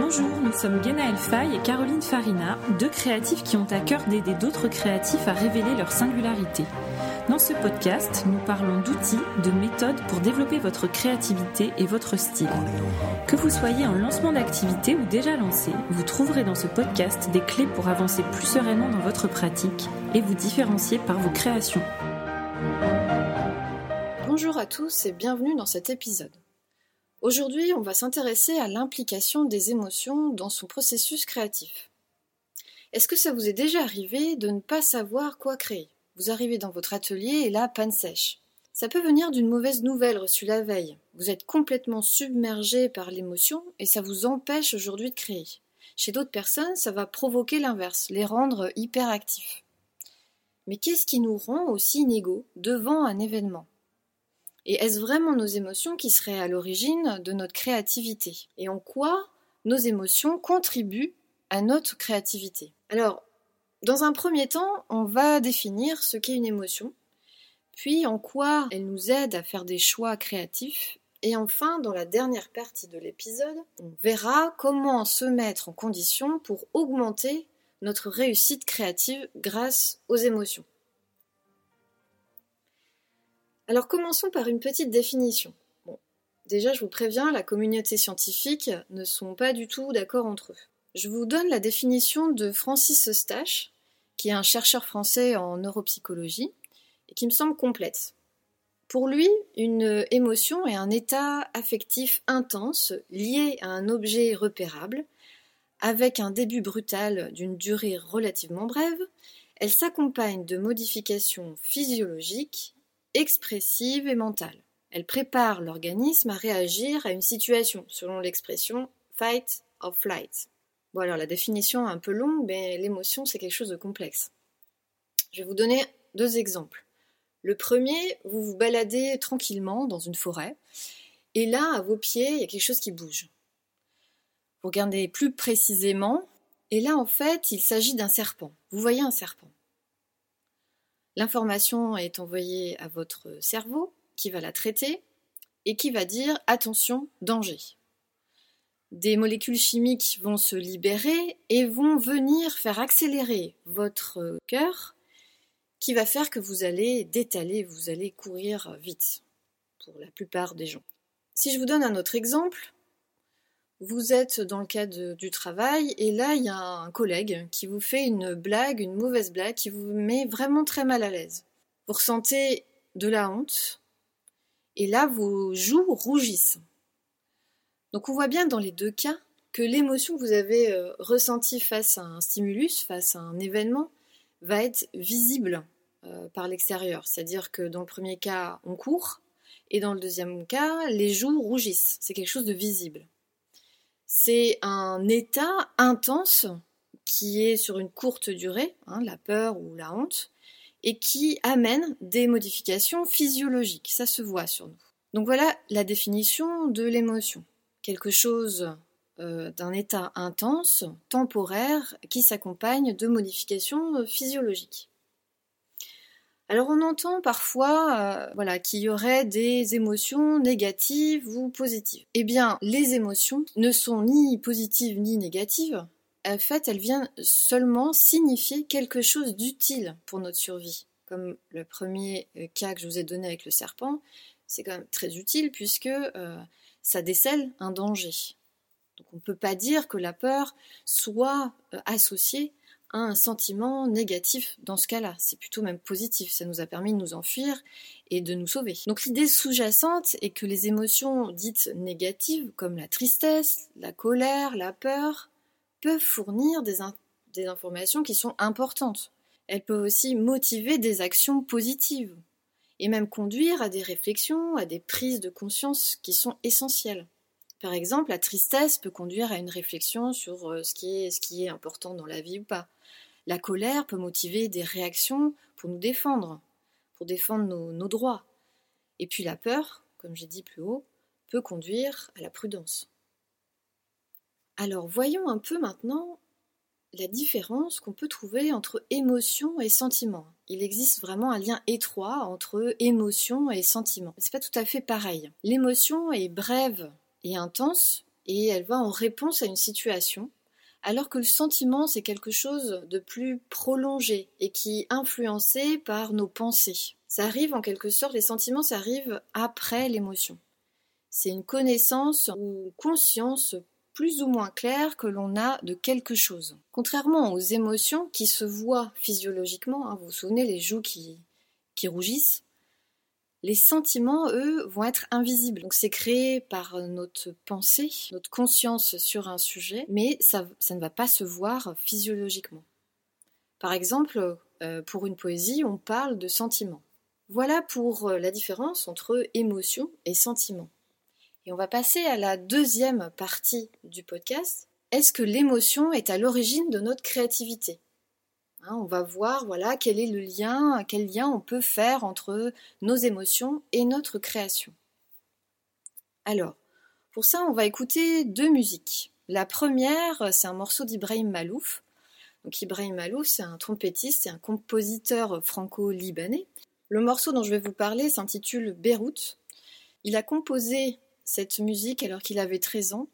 Bonjour, nous sommes Genaël Fay et Caroline Farina, deux créatifs qui ont à cœur d'aider d'autres créatifs à révéler leur singularité. Dans ce podcast, nous parlons d'outils, de méthodes pour développer votre créativité et votre style. Que vous soyez en lancement d'activité ou déjà lancé, vous trouverez dans ce podcast des clés pour avancer plus sereinement dans votre pratique et vous différencier par vos créations. Bonjour à tous et bienvenue dans cet épisode. Aujourd'hui, on va s'intéresser à l'implication des émotions dans son processus créatif. Est-ce que ça vous est déjà arrivé de ne pas savoir quoi créer? Vous arrivez dans votre atelier et là, panne sèche. Ça peut venir d'une mauvaise nouvelle reçue la veille. Vous êtes complètement submergé par l'émotion et ça vous empêche aujourd'hui de créer. Chez d'autres personnes, ça va provoquer l'inverse, les rendre hyperactifs. Mais qu'est-ce qui nous rend aussi inégaux devant un événement? Et est-ce vraiment nos émotions qui seraient à l'origine de notre créativité? Et en quoi nos émotions contribuent à notre créativité? Alors, dans un premier temps, on va définir ce qu'est une émotion, puis en quoi elle nous aide à faire des choix créatifs, et enfin, dans la dernière partie de l'épisode, on verra comment se mettre en condition pour augmenter notre réussite créative grâce aux émotions. Alors commençons par une petite définition. Déjà je vous préviens, la communauté scientifique ne sont pas du tout d'accord entre eux. Je vous donne la définition de Francis Eustache, qui est un chercheur français en neuropsychologie, et qui me semble complète. Pour lui, une émotion est un état affectif intense lié à un objet repérable, avec un début brutal d'une durée relativement brève, elle s'accompagne de modifications physiologiques, expressives et mentales. Elle prépare l'organisme à réagir à une situation, selon l'expression fight or flight. Bon alors la définition est un peu longue, mais l'émotion c'est quelque chose de complexe. Je vais vous donner deux exemples. Le premier, vous vous baladez tranquillement dans une forêt, et là, à vos pieds, il y a quelque chose qui bouge. Vous regardez plus précisément, et là, en fait, il s'agit d'un serpent. Vous voyez un serpent. L'information est envoyée à votre cerveau, qui va la traiter, et qui va dire attention, danger des molécules chimiques vont se libérer et vont venir faire accélérer votre cœur qui va faire que vous allez détaler, vous allez courir vite pour la plupart des gens. Si je vous donne un autre exemple, vous êtes dans le cadre du travail et là il y a un collègue qui vous fait une blague, une mauvaise blague qui vous met vraiment très mal à l'aise. Vous ressentez de la honte et là vos joues rougissent. Donc on voit bien dans les deux cas que l'émotion que vous avez euh, ressentie face à un stimulus, face à un événement, va être visible euh, par l'extérieur. C'est-à-dire que dans le premier cas, on court, et dans le deuxième cas, les joues rougissent. C'est quelque chose de visible. C'est un état intense qui est sur une courte durée, hein, la peur ou la honte, et qui amène des modifications physiologiques. Ça se voit sur nous. Donc voilà la définition de l'émotion quelque chose euh, d'un état intense, temporaire, qui s'accompagne de modifications euh, physiologiques. Alors on entend parfois euh, voilà, qu'il y aurait des émotions négatives ou positives. Eh bien, les émotions ne sont ni positives ni négatives. En fait, elles viennent seulement signifier quelque chose d'utile pour notre survie. Comme le premier cas que je vous ai donné avec le serpent, c'est quand même très utile puisque ça décèle un danger. Donc on ne peut pas dire que la peur soit euh, associée un sentiment négatif dans ce cas-là. C'est plutôt même positif. Ça nous a permis de nous enfuir et de nous sauver. Donc l'idée sous-jacente est que les émotions dites négatives, comme la tristesse, la colère, la peur, peuvent fournir des, des informations qui sont importantes. Elles peuvent aussi motiver des actions positives et même conduire à des réflexions, à des prises de conscience qui sont essentielles. Par exemple, la tristesse peut conduire à une réflexion sur euh, ce qui est, important dans la vie ou pas. La colère peut motiver des réactions pour nous défendre, pour défendre nos, nos droits. Et puis la peur, comme j'ai dit plus haut, peut conduire à la prudence. Alors voyons un peu maintenant la différence qu'on peut trouver entre émotion et sentiment. il existe vraiment un lien étroit entre émotion et sentiment. C'est pas tout à fait pareil. L'émotion est brève intense et elle va en réponse à une situation, alors que le sentiment c'est quelque chose de plus prolongé et qui est influencé par nos pensées. Ça arrive en quelque sorte, les sentiments ça arrive après l'émotion. C'est une connaissance ou conscience plus ou moins clair que l'on a de quelque chose. Contrairement aux émotions qui se voient physiologiquement, hein, vous vous souvenez les joues qui, qui rougissent, les sentiments, eux, vont être invisibles. Donc c'est créé par notre pensée, notre conscience sur un sujet, mais ça, ne va pas se voir physiologiquement. Par exemple, euh, pour une poésie, on parle de sentiments. Voilà pour la différence entre émotion et sentiment. Et on va passer à la deuxième partie du podcast. Est-ce que l'émotion est à l'origine de notre créativité? Hein, On va voir voilà quel est le lien, quel lien on peut faire entre nos émotions et notre création. Alors, pour ça, on va écouter deux musiques. La première, c'est un morceau d'Ibrahim Malouf. Ibrahim Malouf, c'est un trompettiste et un compositeur franco-libanais. Le morceau dont je vais vous parler s'intitule Beyrouth. Il a composé cette musique alors qu'il avait 13 ans.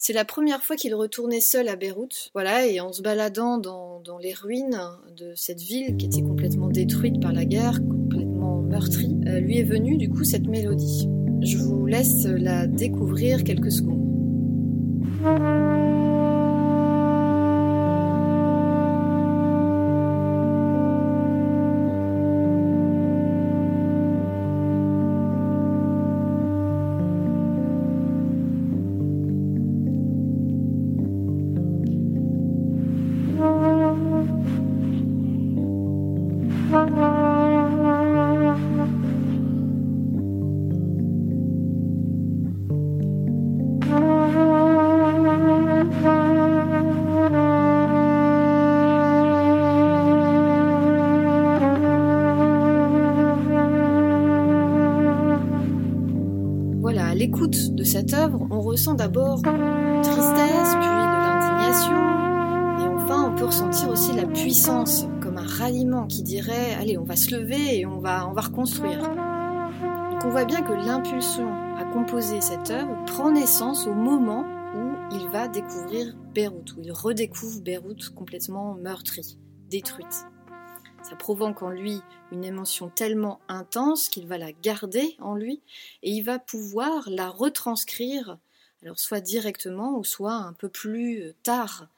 C'est la première fois qu'il retournait seul à Beyrouth, voilà, et en se baladant dans, les ruines de cette ville qui était complètement détruite par la guerre, complètement meurtrie, euh, lui est venue du coup cette mélodie. Je vous laisse la découvrir quelques secondes. Ressent d'abord tristesse, puis de l'indignation, et enfin on peut ressentir aussi la puissance, comme un ralliement qui dirait allez, on va se lever et on va, on va reconstruire. Donc on voit bien que l'impulsion à composer cette œuvre prend naissance au moment où il va découvrir Beyrouth, où il redécouvre Beyrouth complètement meurtrie, détruite. Ça provoque en lui une émotion tellement intense qu'il va la garder en lui et il va pouvoir la retranscrire, alors soit directement ou soit un peu plus euh, tard.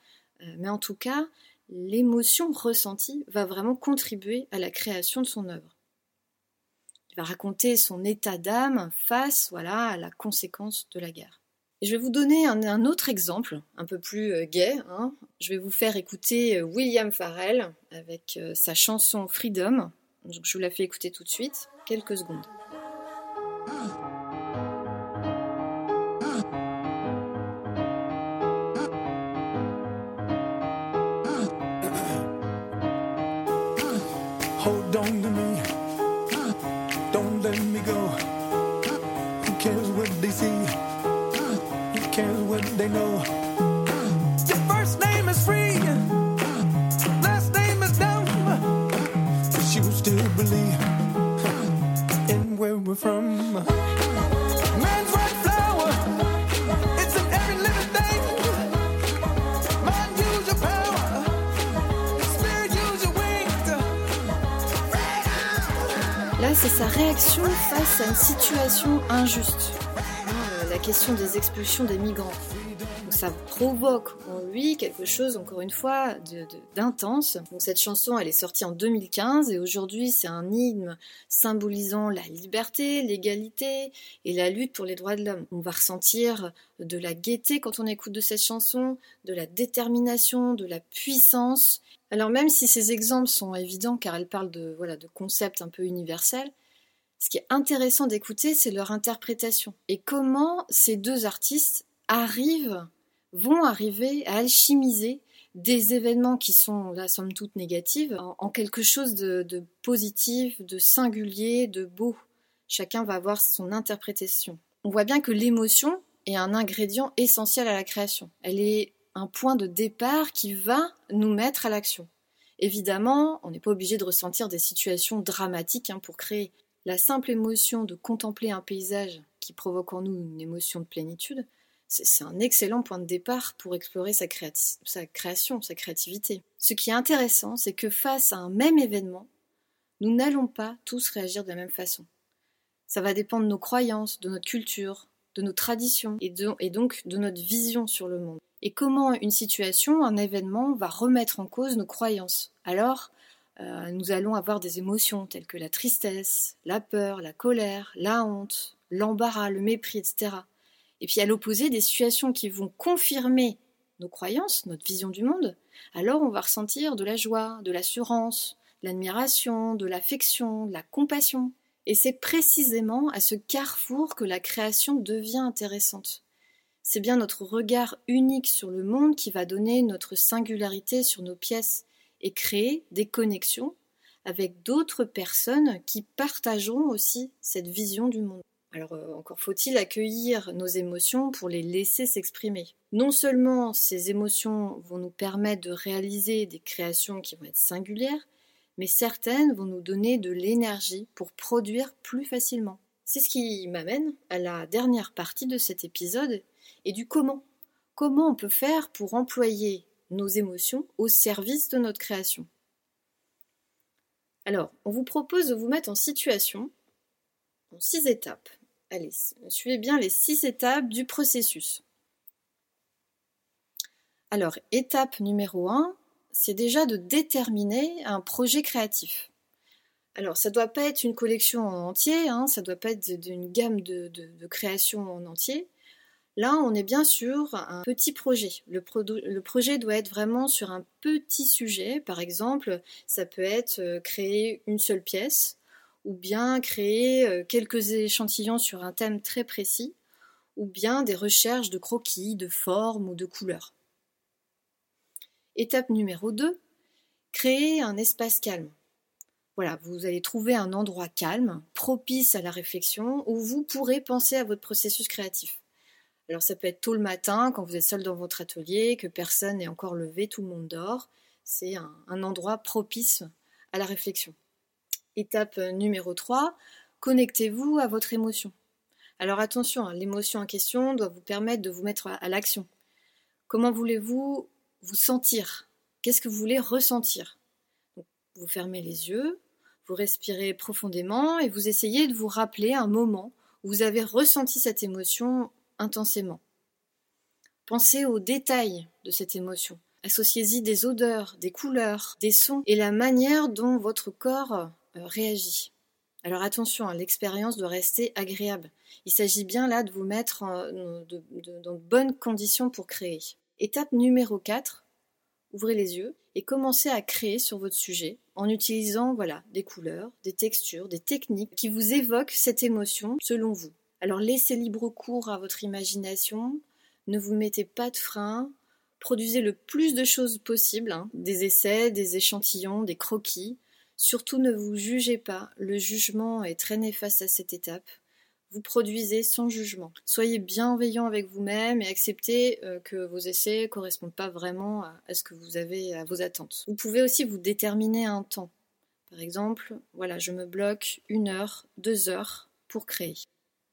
Euh, mais en tout cas, l'émotion ressentie va vraiment contribuer à la création de son œuvre. Il va raconter son état d'âme face voilà, à la conséquence de la guerre je vais vous donner un, autre exemple, un peu plus euh, gai. Hein. Je vais vous faire écouter euh, William Farrell avec sa chanson Freedom. je vous la fais écouter tout de suite, quelques secondes. Let me go. Uh, who cares what they see? Uh, who cares what they know. Uh, your first name is free, last name is dumb. But you still believe in where we're from. C'est sa réaction face à une situation injuste question des expulsions des migrants. Ça provoque en lui quelque chose, encore une fois, d'intense. cette chanson, elle est sortie en 2015 et aujourd'hui, c'est un hymne symbolisant la liberté, l'égalité et la lutte pour les droits de l'homme. On va ressentir de la gaieté quand on écoute de cette chanson, de la détermination, de la puissance. Alors même si ces exemples sont évidents car elle parle de, de concepts un peu universels, ce qui est intéressant d'écouter, c'est leur interprétation et comment ces deux artistes arrivent, vont arriver à alchimiser des événements qui sont, la somme toute, négatifs en, quelque chose de, de, positif, de singulier, de beau. Chacun va avoir son interprétation. On voit bien que l'émotion est un ingrédient essentiel à la création. Elle est un point de départ qui va nous mettre à l'action. Évidemment, on n'est pas obligé de ressentir des situations dramatiques hein, pour créer. La simple émotion de contempler un paysage qui provoque en nous une émotion de plénitude, c'est un excellent point de départ pour explorer sa, création, sa créativité. Ce qui est intéressant, c'est que face à un même événement, nous n'allons pas tous réagir de la même façon. Ça va dépendre de nos croyances, de notre culture, de nos traditions et, et donc de notre vision sur le monde. Et comment une situation, un événement va remettre en cause nos croyances? Alors, euh, nous allons avoir des émotions telles que la tristesse, la peur, la colère, la honte, l'embarras, le mépris, etc. Et puis à l'opposé, des situations qui vont confirmer nos croyances, notre vision du monde, alors on va ressentir de la joie, de l'assurance, de l'admiration, de l'affection, de la compassion. Et c'est précisément à ce carrefour que la création devient intéressante. C'est bien notre regard unique sur le monde qui va donner notre singularité sur nos pièces et créer des connexions avec d'autres personnes qui partageront aussi cette vision du monde. Alors euh, encore faut-il accueillir nos émotions pour les laisser s'exprimer. Non seulement ces émotions vont nous permettre de réaliser des créations qui vont être singulières, mais certaines vont nous donner de l'énergie pour produire plus facilement. C'est ce qui m'amène à la dernière partie de cet épisode et du comment. Comment on peut faire pour employer nos émotions au service de notre création? Alors, on vous propose de vous mettre en situation en six étapes. Allez, suivez bien les six étapes du processus. Alors, étape numéro 1, c'est déjà de déterminer un projet créatif. Alors, ça ne doit pas être une collection en entier, hein, ça ne doit pas être d'une gamme de, de créations en entier. Là, on est bien sur un petit projet. Le, projet doit être vraiment sur un petit sujet. Par exemple, ça peut être euh, créer une seule pièce ou bien créer euh, quelques échantillons sur un thème très précis, ou bien des recherches de croquis, de formes ou de couleurs. Étape numéro 2, créer un espace calme. Voilà, vous allez trouver un endroit calme, propice à la réflexion, où vous pourrez penser à votre processus créatif. Alors ça peut être tôt le matin, quand vous êtes seul dans votre atelier, que personne n'est encore levé, tout le monde dort. C'est un, un endroit propice à la réflexion. Étape euh, numéro 3, connectez-vous à votre émotion. Alors attention, hein, l'émotion en question doit vous permettre de vous mettre à, l'action. Comment voulez-vous vous sentir? Qu'est-ce que vous voulez ressentir? Vous fermez les yeux, vous respirez profondément et vous essayez de vous rappeler un moment où vous avez ressenti cette émotion intensément. Pensez aux détails de cette émotion. Associez-y des odeurs, des couleurs, des sons et la manière dont votre corps réagit. Alors attention, hein, l'expérience doit rester agréable. Il s'agit bien là de vous mettre dans de bonnes conditions pour créer. Étape numéro 4, ouvrez les yeux et commencez à créer sur votre sujet en utilisant voilà, des couleurs, des textures, des techniques qui vous évoquent cette émotion selon vous. Alors laissez libre cours à votre imagination, ne vous mettez pas de frein, produisez le plus de choses possible, hein. des essais, des échantillons, des croquis, Surtout ne vous jugez pas, le jugement est très néfaste à cette étape. Vous produisez sans jugement. Soyez bienveillant avec vous-même et acceptez euh, que vos essais ne correspondent pas vraiment à, ce que vous avez, à vos attentes. Vous pouvez aussi vous déterminer un temps. Par exemple, voilà, je me bloque une heure, deux heures pour créer.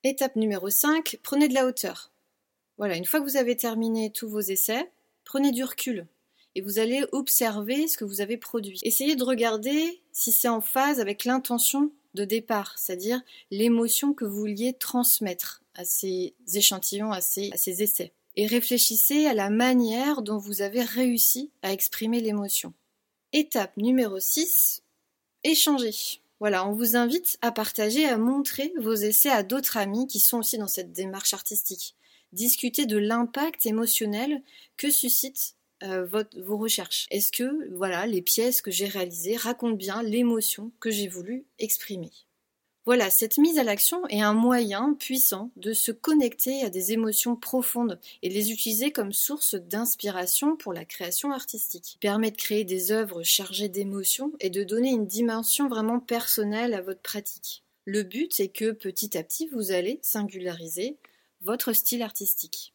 Étape numéro 5, prenez de la hauteur. Voilà, une fois que vous avez terminé tous vos essais, prenez du recul et vous allez observer ce que vous avez produit. Essayez de regarder si c'est en phase avec l'intention de départ, c'est-à-dire l'émotion que vous vouliez transmettre à ces échantillons, à ces, essais. Et réfléchissez à la manière dont vous avez réussi à exprimer l'émotion. Étape numéro 6, échanger. Voilà, on vous invite à partager, à montrer vos essais à d'autres amis qui sont aussi dans cette démarche artistique. Discuter de l'impact émotionnel que suscite euh, vos recherches. Est-ce que voilà les pièces que j'ai réalisées racontent bien l'émotion que j'ai voulu exprimer? Voilà, cette mise à l'action est un moyen puissant de se connecter à des émotions profondes et de les utiliser comme source d'inspiration pour la création artistique. Permet de créer des œuvres chargées d'émotions et de donner une dimension vraiment personnelle à votre pratique. Le but est que petit à petit vous allez singulariser votre style artistique.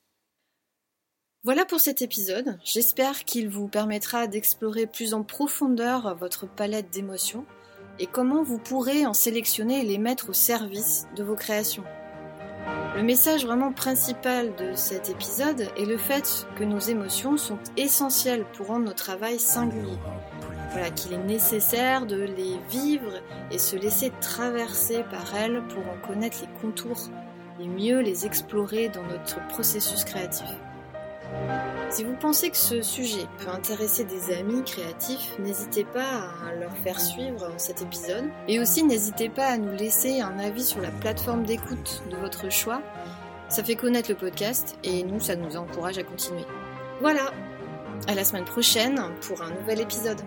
Voilà pour cet épisode. J'espère qu'il vous permettra d'explorer plus en profondeur votre palette d'émotions et comment vous pourrez en sélectionner et les mettre au service de vos créations. Le message vraiment principal de cet épisode est le fait que nos émotions sont essentielles pour rendre notre travail singulier. Voilà, qu'il est nécessaire de les vivre et se laisser traverser par elles pour en connaître les contours et mieux les explorer dans notre processus créatif. Si vous pensez que ce sujet peut intéresser des amis créatifs, n'hésitez pas à leur faire suivre cet épisode. Et aussi n'hésitez pas à nous laisser un avis sur la plateforme d'écoute de votre choix. Ça fait connaître le podcast et nous, ça nous encourage à continuer. Voilà, à la semaine prochaine pour un nouvel épisode.